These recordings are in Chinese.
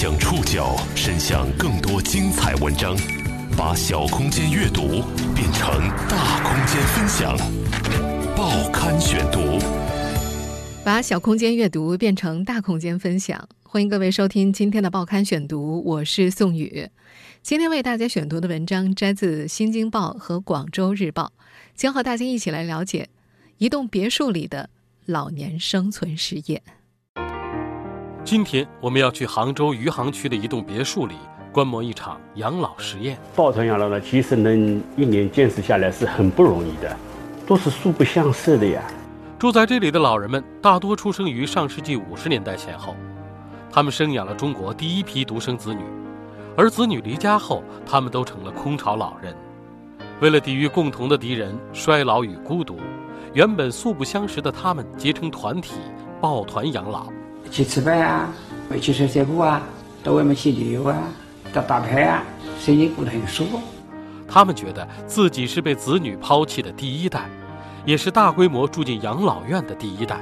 将触角伸向更多精彩文章，把小空间阅读变成大空间分享。报刊选读，把小空间阅读变成大空间分享。欢迎各位收听今天的报刊选读，我是宋宇。今天为大家选读的文章摘自《新京报》和《广州日报》，将和大家一起来了解一栋别墅里的老年生存实验。今天我们要去杭州余杭区的一栋别墅里观摩一场养老实验。抱团养老呢，其实能一年坚持下来是很不容易的，都是素不相识的呀。住在这里的老人们大多出生于上世纪五十年代前后，他们生养了中国第一批独生子女，而子女离家后，他们都成了空巢老人。为了抵御共同的敌人——衰老与孤独，原本素不相识的他们结成团体，抱团养老。去吃饭啊，一起散散步啊，到外面去旅游啊，打打牌啊，生意过得很舒服。他们觉得自己是被子女抛弃的第一代，也是大规模住进养老院的第一代。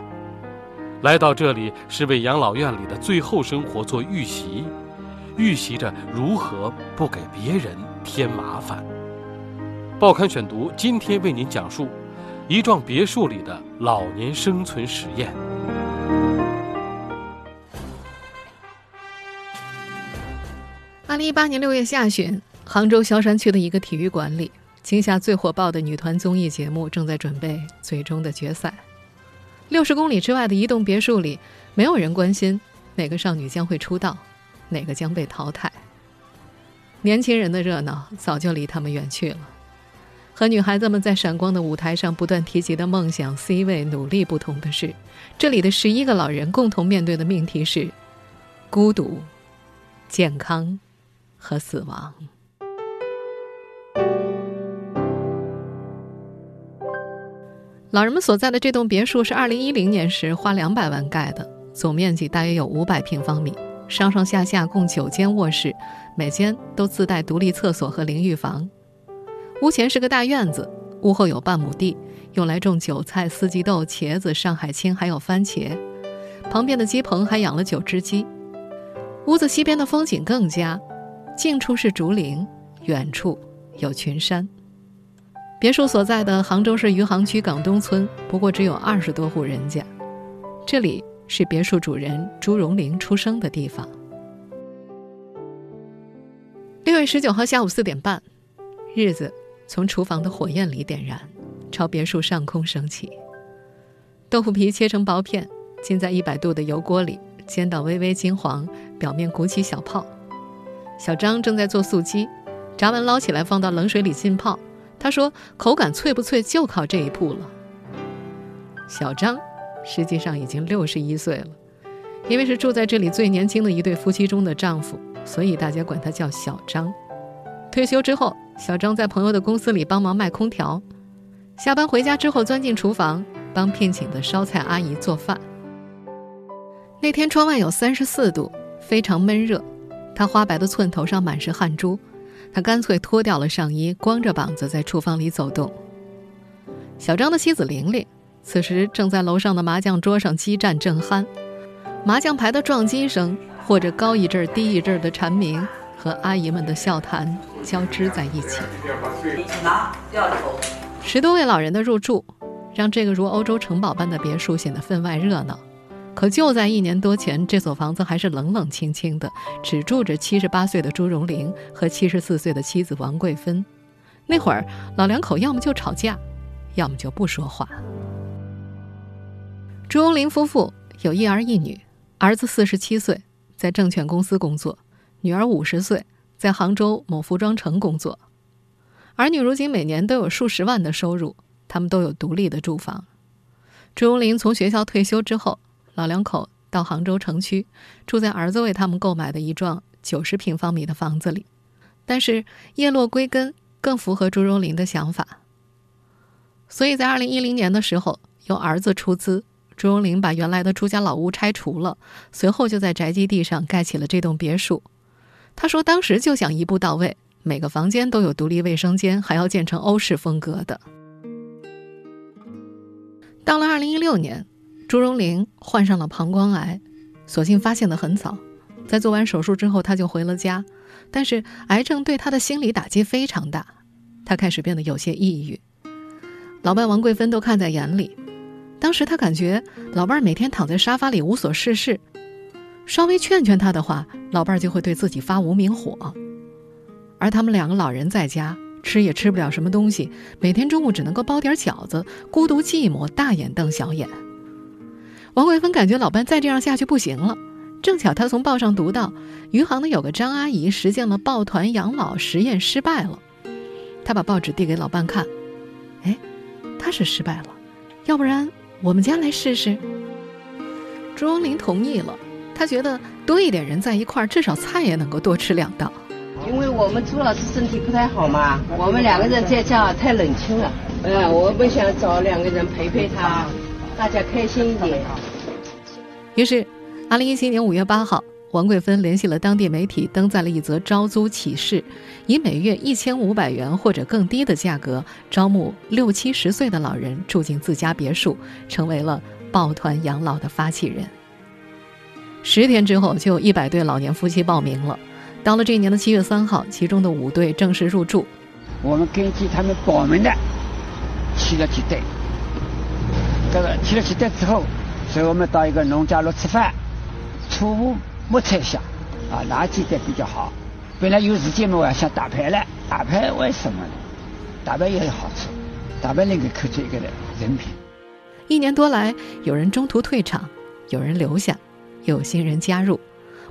来到这里是为养老院里的最后生活做预习，预习着如何不给别人添麻烦。报刊选读今天为您讲述一幢别墅里的老年生存实验。二零一八年六月下旬，杭州萧山区的一个体育馆里，今夏最火爆的女团综艺节目正在准备最终的决赛。六十公里之外的一栋别墅里，没有人关心哪个少女将会出道，哪个将被淘汰。年轻人的热闹早就离他们远去了。和女孩子们在闪光的舞台上不断提及的梦想、C 位、努力不同的是，这里的十一个老人共同面对的命题是孤独、健康。和死亡。老人们所在的这栋别墅是二零一零年时花两百万盖的，总面积大约有五百平方米，上上下下共九间卧室，每间都自带独立厕所和淋浴房。屋前是个大院子，屋后有半亩地，用来种韭菜、四季豆、茄子、上海青，还有番茄。旁边的鸡棚还养了九只鸡。屋子西边的风景更佳。近处是竹林，远处有群山。别墅所在的杭州市余杭区港东村，不过只有二十多户人家。这里是别墅主人朱荣林出生的地方。六月十九号下午四点半，日子从厨房的火焰里点燃，朝别墅上空升起。豆腐皮切成薄片，浸在一百度的油锅里，煎到微微金黄，表面鼓起小泡。小张正在做素鸡，炸完捞起来放到冷水里浸泡。他说：“口感脆不脆，就靠这一步了。”小张实际上已经六十一岁了，因为是住在这里最年轻的一对夫妻中的丈夫，所以大家管他叫小张。退休之后，小张在朋友的公司里帮忙卖空调，下班回家之后钻进厨房帮聘请的烧菜阿姨做饭。那天窗外有三十四度，非常闷热。他花白的寸头上满是汗珠，他干脆脱掉了上衣，光着膀子在厨房里走动。小张的妻子玲玲此时正在楼上的麻将桌上激战正酣，麻将牌的撞击声或者高一阵低一阵的蝉鸣和阿姨们的笑谈交织在一起。十多位老人的入住，让这个如欧洲城堡般的别墅显得分外热闹。可就在一年多前，这所房子还是冷冷清清的，只住着七十八岁的朱荣龄和七十四岁的妻子王桂芬。那会儿，老两口要么就吵架，要么就不说话。朱荣林夫妇有一儿一女，儿子四十七岁，在证券公司工作；女儿五十岁，在杭州某服装城工作。儿女如今每年都有数十万的收入，他们都有独立的住房。朱荣林从学校退休之后。老两口到杭州城区，住在儿子为他们购买的一幢九十平方米的房子里。但是叶落归根更符合朱荣林的想法，所以在二零一零年的时候，由儿子出资，朱荣林把原来的朱家老屋拆除了，随后就在宅基地上盖起了这栋别墅。他说，当时就想一步到位，每个房间都有独立卫生间，还要建成欧式风格的。到了二零一六年。朱荣龄患上了膀胱癌，所幸发现的很早，在做完手术之后，他就回了家，但是癌症对他的心理打击非常大，他开始变得有些抑郁。老伴王桂芬都看在眼里，当时他感觉老伴每天躺在沙发里无所事事，稍微劝劝他的话，老伴就会对自己发无名火。而他们两个老人在家吃也吃不了什么东西，每天中午只能够包点饺子，孤独寂寞，大眼瞪小眼。王桂芬感觉老伴再这样下去不行了。正巧她从报上读到，余杭的有个张阿姨实践了抱团养老实验失败了。她把报纸递给老伴看，哎，她是失败了，要不然我们家来试试。朱荣林同意了，他觉得多一点人在一块儿，至少菜也能够多吃两道。因为我们朱老师身体不太好嘛，我们两个人在家太冷清了，嗯，我们想找两个人陪陪他，大家开心一点。于是。二零一七年五月八号，王桂芬联系了当地媒体，登载了一则招租启事，以每月一千五百元或者更低的价格招募六七十岁的老人住进自家别墅，成为了抱团养老的发起人。十天之后，就有一百对老年夫妻报名了。到了这一年的七月三号，其中的五对正式入住。我们根据他们报名的，去了几对。这个去了几对之后，所以我们到一个农家乐吃饭。初步没猜想，啊，哪几袋比较好？本来有时间嘛，我想打牌了。打牌为什么呢？打牌也有好处，打牌能够看出一个人人品。一年多来，有人中途退场，有人留下，有新人加入。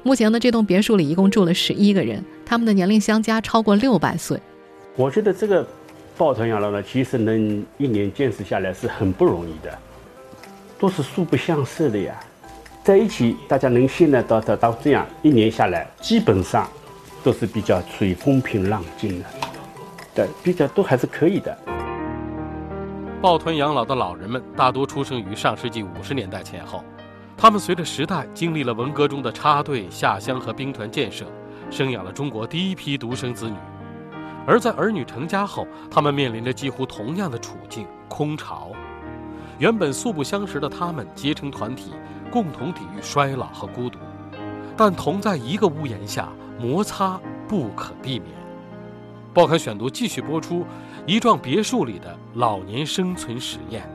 目前呢，这栋别墅里一共住了十一个人，他们的年龄相加超过六百岁。我觉得这个抱团养老呢，其实能一年坚持下来是很不容易的，都是素不相识的呀。在一起，大家能现在到到到这样一年下来，基本上都是比较处于风平浪静的，对，比较都还是可以的。抱团养老的老人们大多出生于上世纪五十年代前后，他们随着时代经历了文革中的插队下乡和兵团建设，生养了中国第一批独生子女。而在儿女成家后，他们面临着几乎同样的处境——空巢。原本素不相识的他们结成团体。共同抵御衰老和孤独，但同在一个屋檐下，摩擦不可避免。报刊选读继续播出：一幢别墅里的老年生存实验。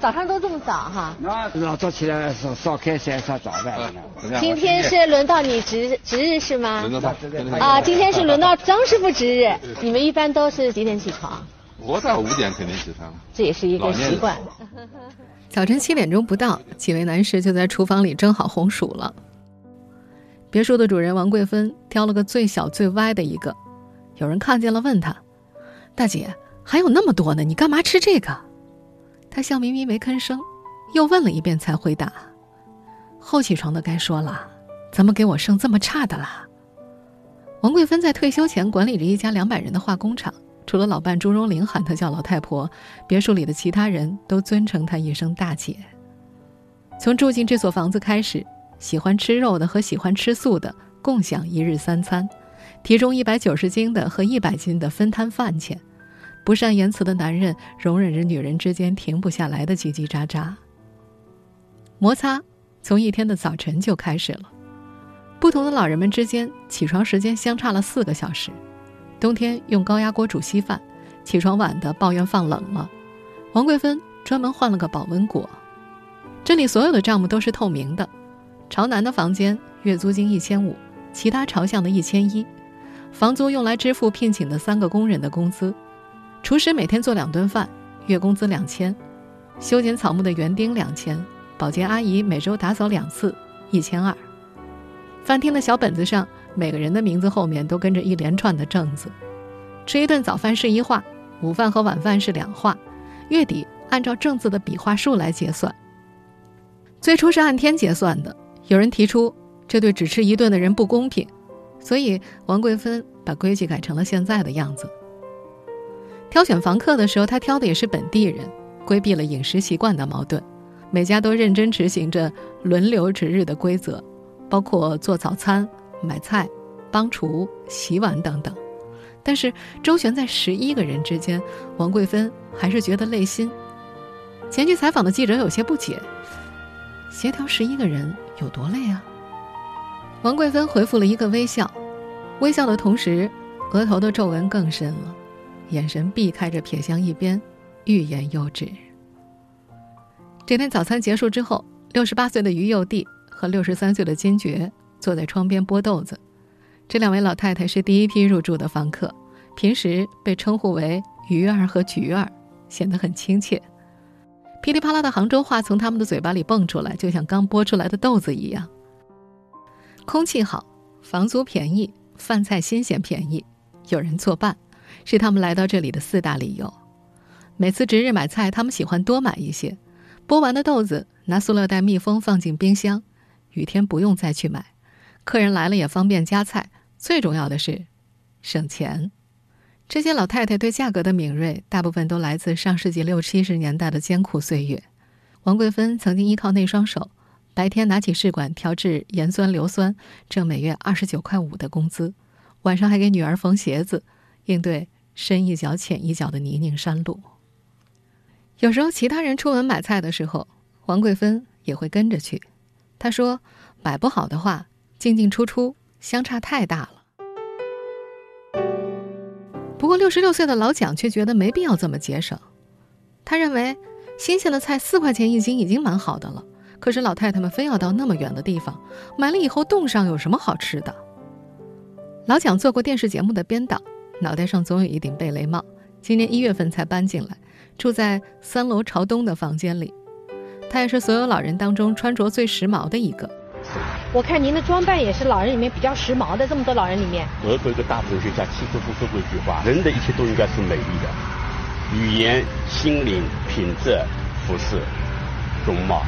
早上都这么早哈？那早早起来烧烧开水烧早饭。今天是轮到你值值日是吗？轮到他。啊，今天是轮到张师傅值日。你们一般都是几点起床？我到五点肯定起床。这也是一个习惯。早晨七点钟不到，几位男士就在厨房里蒸好红薯了。别墅的主人王桂芬挑了个最小最歪的一个，有人看见了，问他：“大姐，还有那么多呢，你干嘛吃这个？”她笑眯眯没吭声，又问了一遍才回答：“后起床的该说了，怎么给我剩这么差的啦？”王桂芬在退休前管理着一家两百人的化工厂。除了老伴朱荣玲喊她叫老太婆，别墅里的其他人都尊称她一声大姐。从住进这所房子开始，喜欢吃肉的和喜欢吃素的共享一日三餐，体重一百九十斤的和一百斤的分摊饭钱，不善言辞的男人容忍着女人之间停不下来的叽叽喳喳。摩擦从一天的早晨就开始了，不同的老人们之间起床时间相差了四个小时。冬天用高压锅煮稀饭，起床晚的抱怨放冷了。王桂芬专门换了个保温锅。这里所有的账目都是透明的。朝南的房间月租金一千五，其他朝向的一千一。房租用来支付聘请的三个工人的工资。厨师每天做两顿饭，月工资两千。修剪草木的园丁两千。保洁阿姨每周打扫两次，一千二。饭厅的小本子上。每个人的名字后面都跟着一连串的正字，吃一顿早饭是一画，午饭和晚饭是两画，月底按照正字的笔画数来结算。最初是按天结算的，有人提出这对只吃一顿的人不公平，所以王桂芬把规矩改成了现在的样子。挑选房客的时候，他挑的也是本地人，规避了饮食习惯的矛盾。每家都认真执行着轮流值日的规则，包括做早餐。买菜、帮厨、洗碗等等，但是周旋在十一个人之间，王桂芬还是觉得累心。前去采访的记者有些不解：协调十一个人有多累啊？王桂芬回复了一个微笑，微笑的同时，额头的皱纹更深了，眼神避开着撇向一边，欲言又止。这天早餐结束之后，六十八岁的于幼娣和六十三岁的金爵坐在窗边剥豆子。这两位老太太是第一批入住的房客，平时被称呼为“鱼儿”和“菊儿”，显得很亲切。噼里啪啦的杭州话从他们的嘴巴里蹦出来，就像刚剥出来的豆子一样。空气好，房租便宜，饭菜新鲜便宜，有人作伴，是他们来到这里的四大理由。每次值日买菜，他们喜欢多买一些，剥完的豆子拿塑料袋密封放进冰箱，雨天不用再去买。客人来了也方便夹菜，最重要的是省钱。这些老太太对价格的敏锐，大部分都来自上世纪六七十年代的艰苦岁月。王桂芬曾经依靠那双手，白天拿起试管调制盐酸硫酸，挣每月二十九块五的工资；晚上还给女儿缝鞋子，应对深一脚浅一脚的泥泞山路。有时候其他人出门买菜的时候，王桂芬也会跟着去。她说：“买不好的话。”进进出出相差太大了。不过六十六岁的老蒋却觉得没必要这么节省。他认为新鲜的菜四块钱一斤已经蛮好的了，可是老太太们非要到那么远的地方买了以后冻上有什么好吃的？老蒋做过电视节目的编导，脑袋上总有一顶贝雷帽。今年一月份才搬进来，住在三楼朝东的房间里。他也是所有老人当中穿着最时髦的一个。我看您的装扮也是老人里面比较时髦的，这么多老人里面。俄国一个大哲学家契诃夫说过一句话：“人的一切都应该是美丽的，语言、心灵、品质、服饰、容貌。”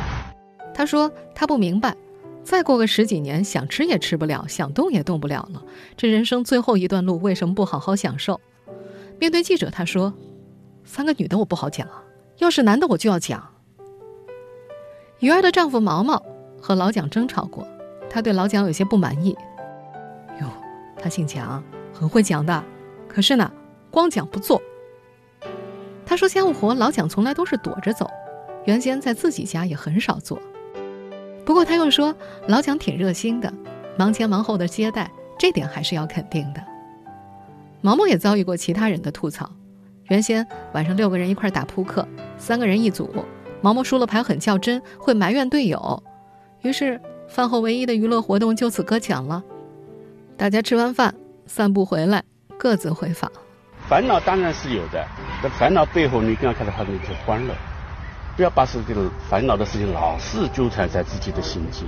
他说他不明白，再过个十几年，想吃也吃不了，想动也动不了了。这人生最后一段路，为什么不好好享受？面对记者，他说：“三个女的我不好讲，要是男的我就要讲。”鱼儿的丈夫毛毛和老蒋争吵过。他对老蒋有些不满意。哟，他姓蒋，很会讲的，可是呢，光讲不做。他说家务活老蒋从来都是躲着走，原先在自己家也很少做。不过他又说老蒋挺热心的，忙前忙后的接待，这点还是要肯定的。毛毛也遭遇过其他人的吐槽，原先晚上六个人一块打扑克，三个人一组，毛毛输了牌很较真，会埋怨队友，于是。饭后唯一的娱乐活动就此搁浅了，大家吃完饭散步回来，各自回房。烦恼当然是有的，但烦恼背后，你更要看到他的一些欢乐。不要把事情烦恼的事情老是纠缠在自己的心间，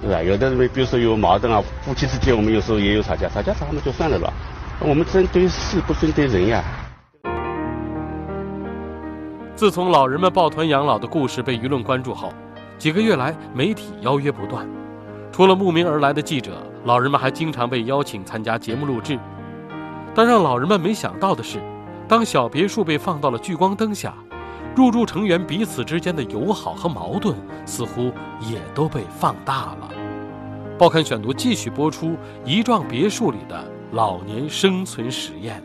对吧？有的人，比如说有矛盾啊，夫妻之间我们有时候也有吵架，吵架吵嘛就算了吧。我们针对事不针对人呀。自从老人们抱团养老的故事被舆论关注后。几个月来，媒体邀约不断，除了慕名而来的记者，老人们还经常被邀请参加节目录制。但让老人们没想到的是，当小别墅被放到了聚光灯下，入住成员彼此之间的友好和矛盾似乎也都被放大了。报刊选读继续播出一幢别墅里的老年生存实验。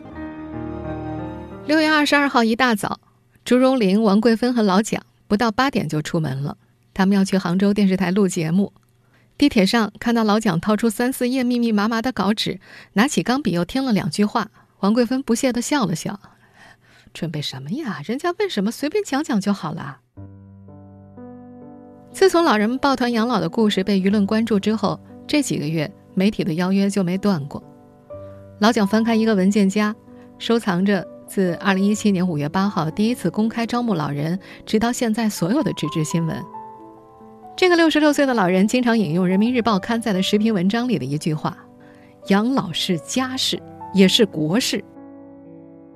六月二十二号一大早，朱荣林、王桂芬和老蒋不到八点就出门了。他们要去杭州电视台录节目，地铁上看到老蒋掏出三四页密密麻麻的稿纸，拿起钢笔又添了两句话。王桂芬不屑地笑了笑：“准备什么呀？人家问什么随便讲讲就好了。”自从老人抱团养老的故事被舆论关注之后，这几个月媒体的邀约就没断过。老蒋翻开一个文件夹，收藏着自2017年5月8号第一次公开招募老人，直到现在所有的纸质新闻。这个六十六岁的老人经常引用《人民日报》刊载的十篇文章里的一句话：“养老是家事，也是国事。”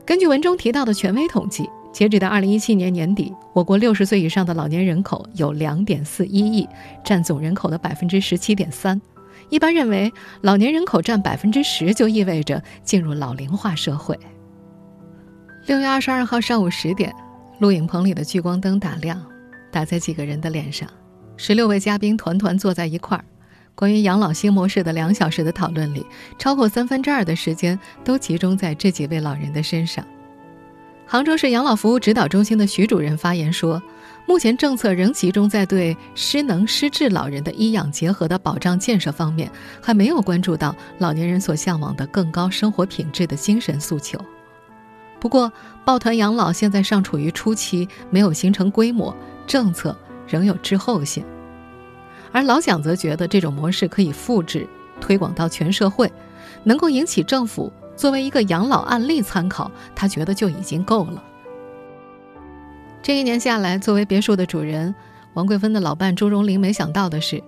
根据文中提到的权威统计，截止到二零一七年年底，我国六十岁以上的老年人口有两点四一亿，占总人口的百分之十七点三。一般认为，老年人口占百分之十，就意味着进入老龄化社会。六月二十二号上午十点，录影棚里的聚光灯打亮，打在几个人的脸上。十六位嘉宾团团坐在一块儿，关于养老新模式的两小时的讨论里，超过三分之二的时间都集中在这几位老人的身上。杭州市养老服务指导中心的徐主任发言说：“目前政策仍集中在对失能失智老人的医养结合的保障建设方面，还没有关注到老年人所向往的更高生活品质的精神诉求。不过，抱团养老现在尚处于初期，没有形成规模，政策仍有滞后性。而老蒋则觉得这种模式可以复制推广到全社会，能够引起政府作为一个养老案例参考，他觉得就已经够了。这一年下来，作为别墅的主人，王桂芬的老伴朱荣林没想到的是，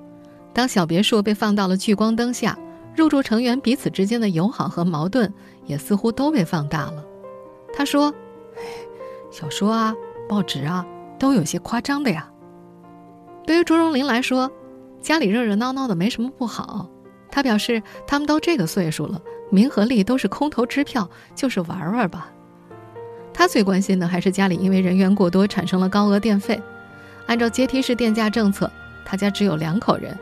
当小别墅被放到了聚光灯下，入住成员彼此之间的友好和矛盾也似乎都被放大了。他说：“小说啊，报纸啊，都有些夸张的呀。”对于朱荣林来说，家里热热闹闹的没什么不好。他表示，他们都这个岁数了，名和利都是空头支票，就是玩玩吧。他最关心的还是家里因为人员过多产生了高额电费。按照阶梯式电价政策，他家只有两口人，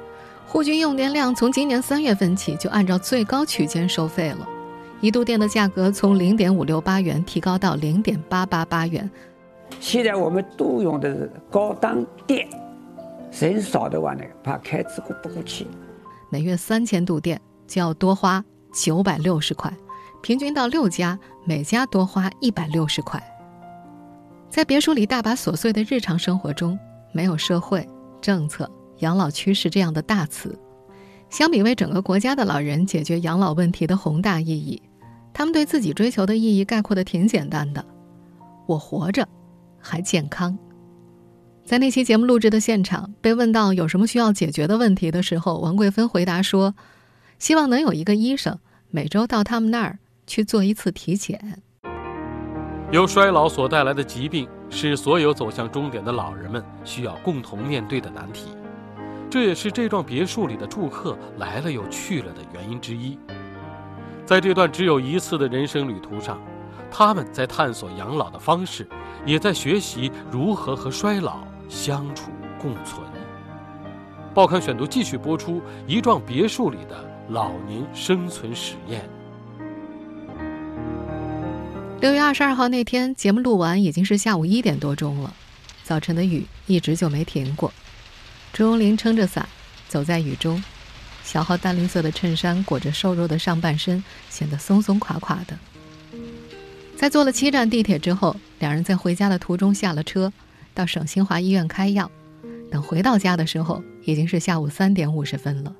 户均用电量从今年三月份起就按照最高区间收费了，一度电的价格从零点五六八元提高到零点八八八元。现在我们都用的是高档电，人少的话呢，怕开支过不过去。每月三千度电就要多花九百六十块。平均到六家，每家多花一百六十块。在别墅里大把琐碎的日常生活中，没有社会政策、养老趋势这样的大词。相比为整个国家的老人解决养老问题的宏大意义，他们对自己追求的意义概括的挺简单的：我活着，还健康。在那期节目录制的现场，被问到有什么需要解决的问题的时候，王桂芬回答说：“希望能有一个医生每周到他们那儿。”去做一次体检。由衰老所带来的疾病是所有走向终点的老人们需要共同面对的难题，这也是这幢别墅里的住客来了又去了的原因之一。在这段只有一次的人生旅途上，他们在探索养老的方式，也在学习如何和衰老相处共存。报刊选读继续播出一幢别墅里的老年生存实验。六月二十二号那天，节目录完已经是下午一点多钟了。早晨的雨一直就没停过。朱荣林撑着伞走在雨中，小号淡绿色的衬衫裹着瘦弱的上半身，显得松松垮垮的。在坐了七站地铁之后，两人在回家的途中下了车，到省新华医院开药。等回到家的时候，已经是下午三点五十分了。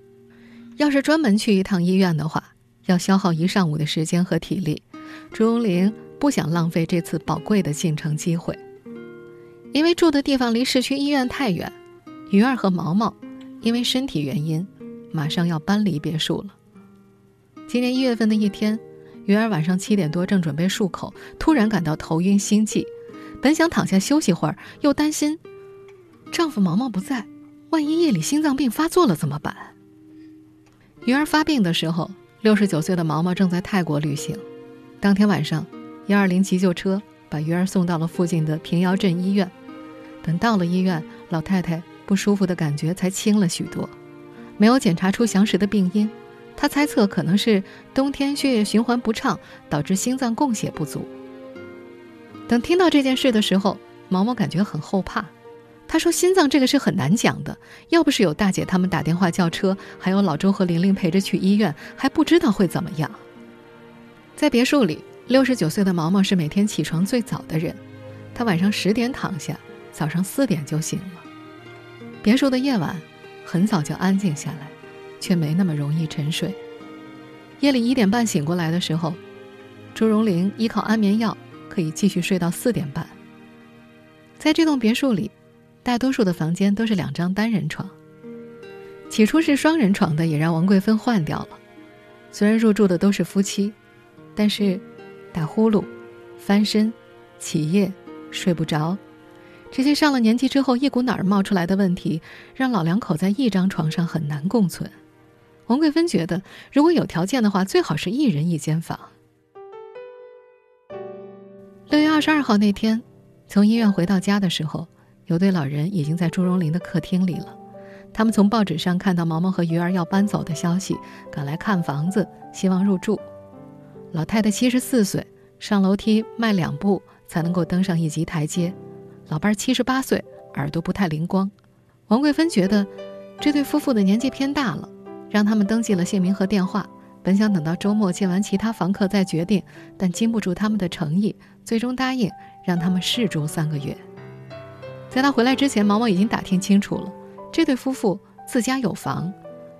要是专门去一趟医院的话，要消耗一上午的时间和体力。朱荣林。不想浪费这次宝贵的进城机会，因为住的地方离市区医院太远。鱼儿和毛毛因为身体原因，马上要搬离别墅了。今年一月份的一天，鱼儿晚上七点多正准备漱口，突然感到头晕心悸，本想躺下休息会儿，又担心丈夫毛毛不在，万一夜里心脏病发作了怎么办？鱼儿发病的时候，六十九岁的毛毛正在泰国旅行，当天晚上。幺二零急救车把鱼儿送到了附近的平遥镇医院。等到了医院，老太太不舒服的感觉才轻了许多，没有检查出详实的病因。她猜测可能是冬天血液循环不畅导致心脏供血不足。等听到这件事的时候，毛毛感觉很后怕。他说：“心脏这个是很难讲的，要不是有大姐他们打电话叫车，还有老周和玲玲陪着去医院，还不知道会怎么样。”在别墅里。六十九岁的毛毛是每天起床最早的人，他晚上十点躺下，早上四点就醒了。别墅的夜晚很早就安静下来，却没那么容易沉睡。夜里一点半醒过来的时候，朱荣玲依靠安眠药可以继续睡到四点半。在这栋别墅里，大多数的房间都是两张单人床。起初是双人床的，也让王贵芬换掉了。虽然入住的都是夫妻，但是。打呼噜、翻身、起夜、睡不着，这些上了年纪之后一股脑儿冒出来的问题，让老两口在一张床上很难共存。王桂芬觉得，如果有条件的话，最好是一人一间房。十二号那天，从医院回到家的时候，有对老人已经在朱荣林的客厅里了。他们从报纸上看到毛毛和鱼儿要搬走的消息，赶来看房子，希望入住。老太太七十四岁，上楼梯迈两步才能够登上一级台阶；老伴儿七十八岁，耳朵不太灵光。王桂芬觉得这对夫妇的年纪偏大了，让他们登记了姓名和电话。本想等到周末见完其他房客再决定，但经不住他们的诚意，最终答应让他们试住三个月。在他回来之前，毛毛已经打听清楚了，这对夫妇自家有房，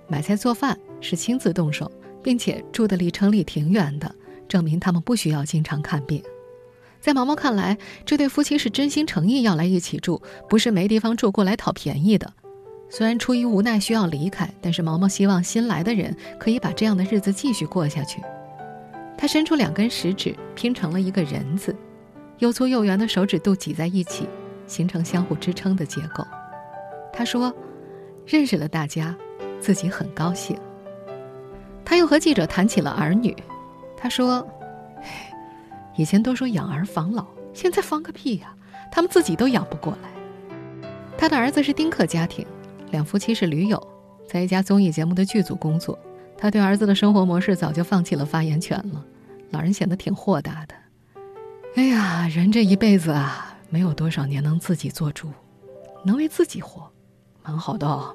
买菜做饭是亲自动手，并且住的离城里挺远的，证明他们不需要经常看病。在毛毛看来，这对夫妻是真心诚意要来一起住，不是没地方住过来讨便宜的。虽然出于无奈需要离开，但是毛毛希望新来的人可以把这样的日子继续过下去。他伸出两根食指，拼成了一个人字，又粗又圆的手指肚挤在一起，形成相互支撑的结构。他说：“认识了大家，自己很高兴。”他又和记者谈起了儿女。他说：“以前都说养儿防老，现在防个屁呀！他们自己都养不过来。”他的儿子是丁克家庭。两夫妻是驴友，在一家综艺节目的剧组工作。他对儿子的生活模式早就放弃了发言权了。老人显得挺豁达的。哎呀，人这一辈子啊，没有多少年能自己做主，能为自己活，蛮好的。哦。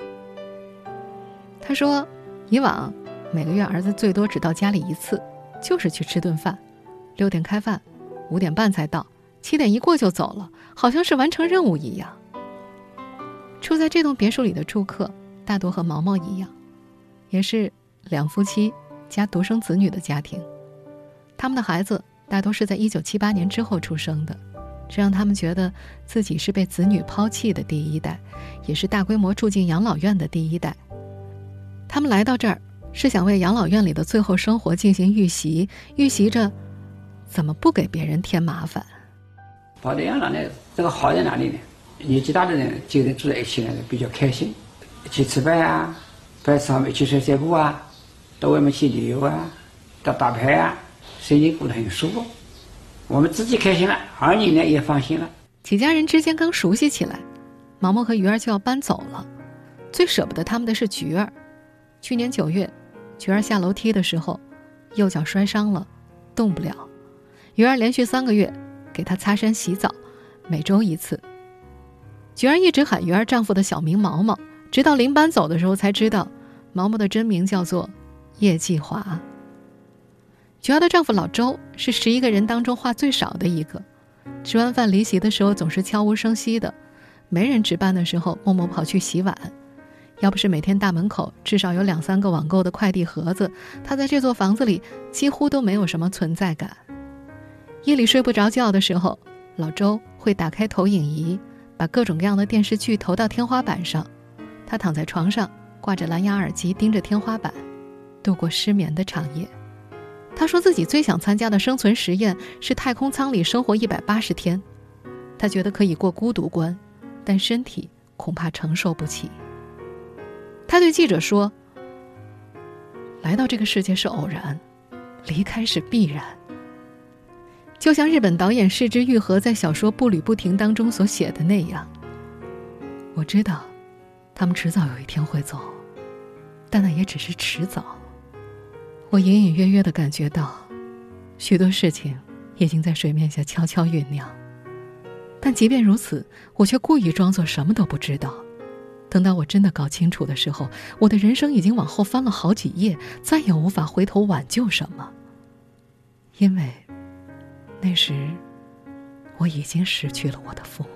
他说，以往每个月儿子最多只到家里一次，就是去吃顿饭，六点开饭，五点半才到，七点一过就走了，好像是完成任务一样。住在这栋别墅里的住客，大多和毛毛一样，也是两夫妻加独生子女的家庭。他们的孩子大多是在一九七八年之后出生的，这让他们觉得自己是被子女抛弃的第一代，也是大规模住进养老院的第一代。他们来到这儿，是想为养老院里的最后生活进行预习，预习着怎么不给别人添麻烦。跑到养老院，这个好在哪里呢？年纪大的人几个人住在一起呢，比较开心，一起吃饭啊，白吃好一起散散步啊，到外面去旅游啊，打打牌啊，生活过得很舒服。我们自己开心了，儿女呢也放心了。几家人之间刚熟悉起来，毛毛和鱼儿就要搬走了。最舍不得他们的是菊儿。去年九月，菊儿下楼梯的时候，右脚摔伤了，动不了。鱼儿连续三个月给她擦身洗澡，每周一次。菊儿一直喊鱼儿丈夫的小名毛毛，直到临搬走的时候才知道，毛毛的真名叫做叶继华。菊儿的丈夫老周是十一个人当中话最少的一个，吃完饭离席的时候总是悄无声息的，没人值班的时候默默跑去洗碗。要不是每天大门口至少有两三个网购的快递盒子，他在这座房子里几乎都没有什么存在感。夜里睡不着觉的时候，老周会打开投影仪。把各种各样的电视剧投到天花板上，他躺在床上，挂着蓝牙耳机，盯着天花板，度过失眠的长夜。他说自己最想参加的生存实验是太空舱里生活一百八十天，他觉得可以过孤独关，但身体恐怕承受不起。他对记者说：“来到这个世界是偶然，离开是必然。”就像日本导演市之愈合在小说《步履不停》当中所写的那样，我知道，他们迟早有一天会走，但那也只是迟早。我隐隐约约的感觉到，许多事情已经在水面下悄悄酝酿，但即便如此，我却故意装作什么都不知道。等到我真的搞清楚的时候，我的人生已经往后翻了好几页，再也无法回头挽救什么，因为。那时，我已经失去了我的父母。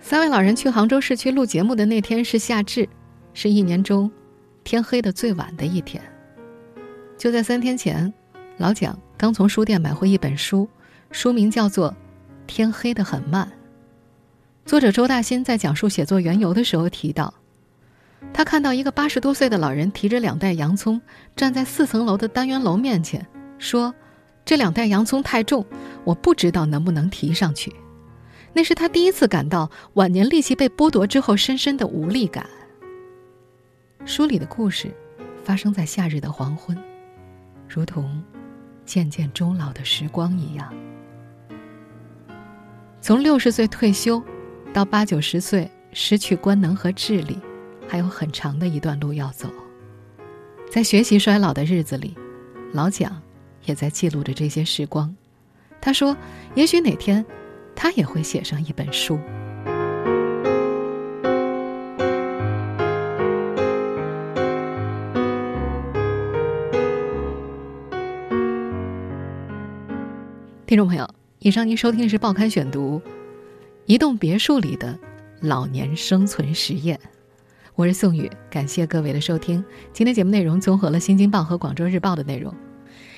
三位老人去杭州市区录节目的那天是夏至，是一年中天黑的最晚的一天。就在三天前，老蒋刚从书店买回一本书，书名叫做《天黑的很慢》。作者周大新在讲述写作缘由的时候提到，他看到一个八十多岁的老人提着两袋洋葱，站在四层楼的单元楼面前。说：“这两袋洋葱太重，我不知道能不能提上去。”那是他第一次感到晚年力气被剥夺之后深深的无力感。书里的故事发生在夏日的黄昏，如同渐渐终老的时光一样。从六十岁退休到八九十岁失去官能和智力，还有很长的一段路要走。在学习衰老的日子里，老蒋。也在记录着这些时光。他说：“也许哪天，他也会写上一本书。听众朋友，以上您收听的是《报刊选读》，一栋别墅里的老年生存实验。我是宋宇，感谢各位的收听。今天节目内容综合了《新京报》和《广州日报》的内容。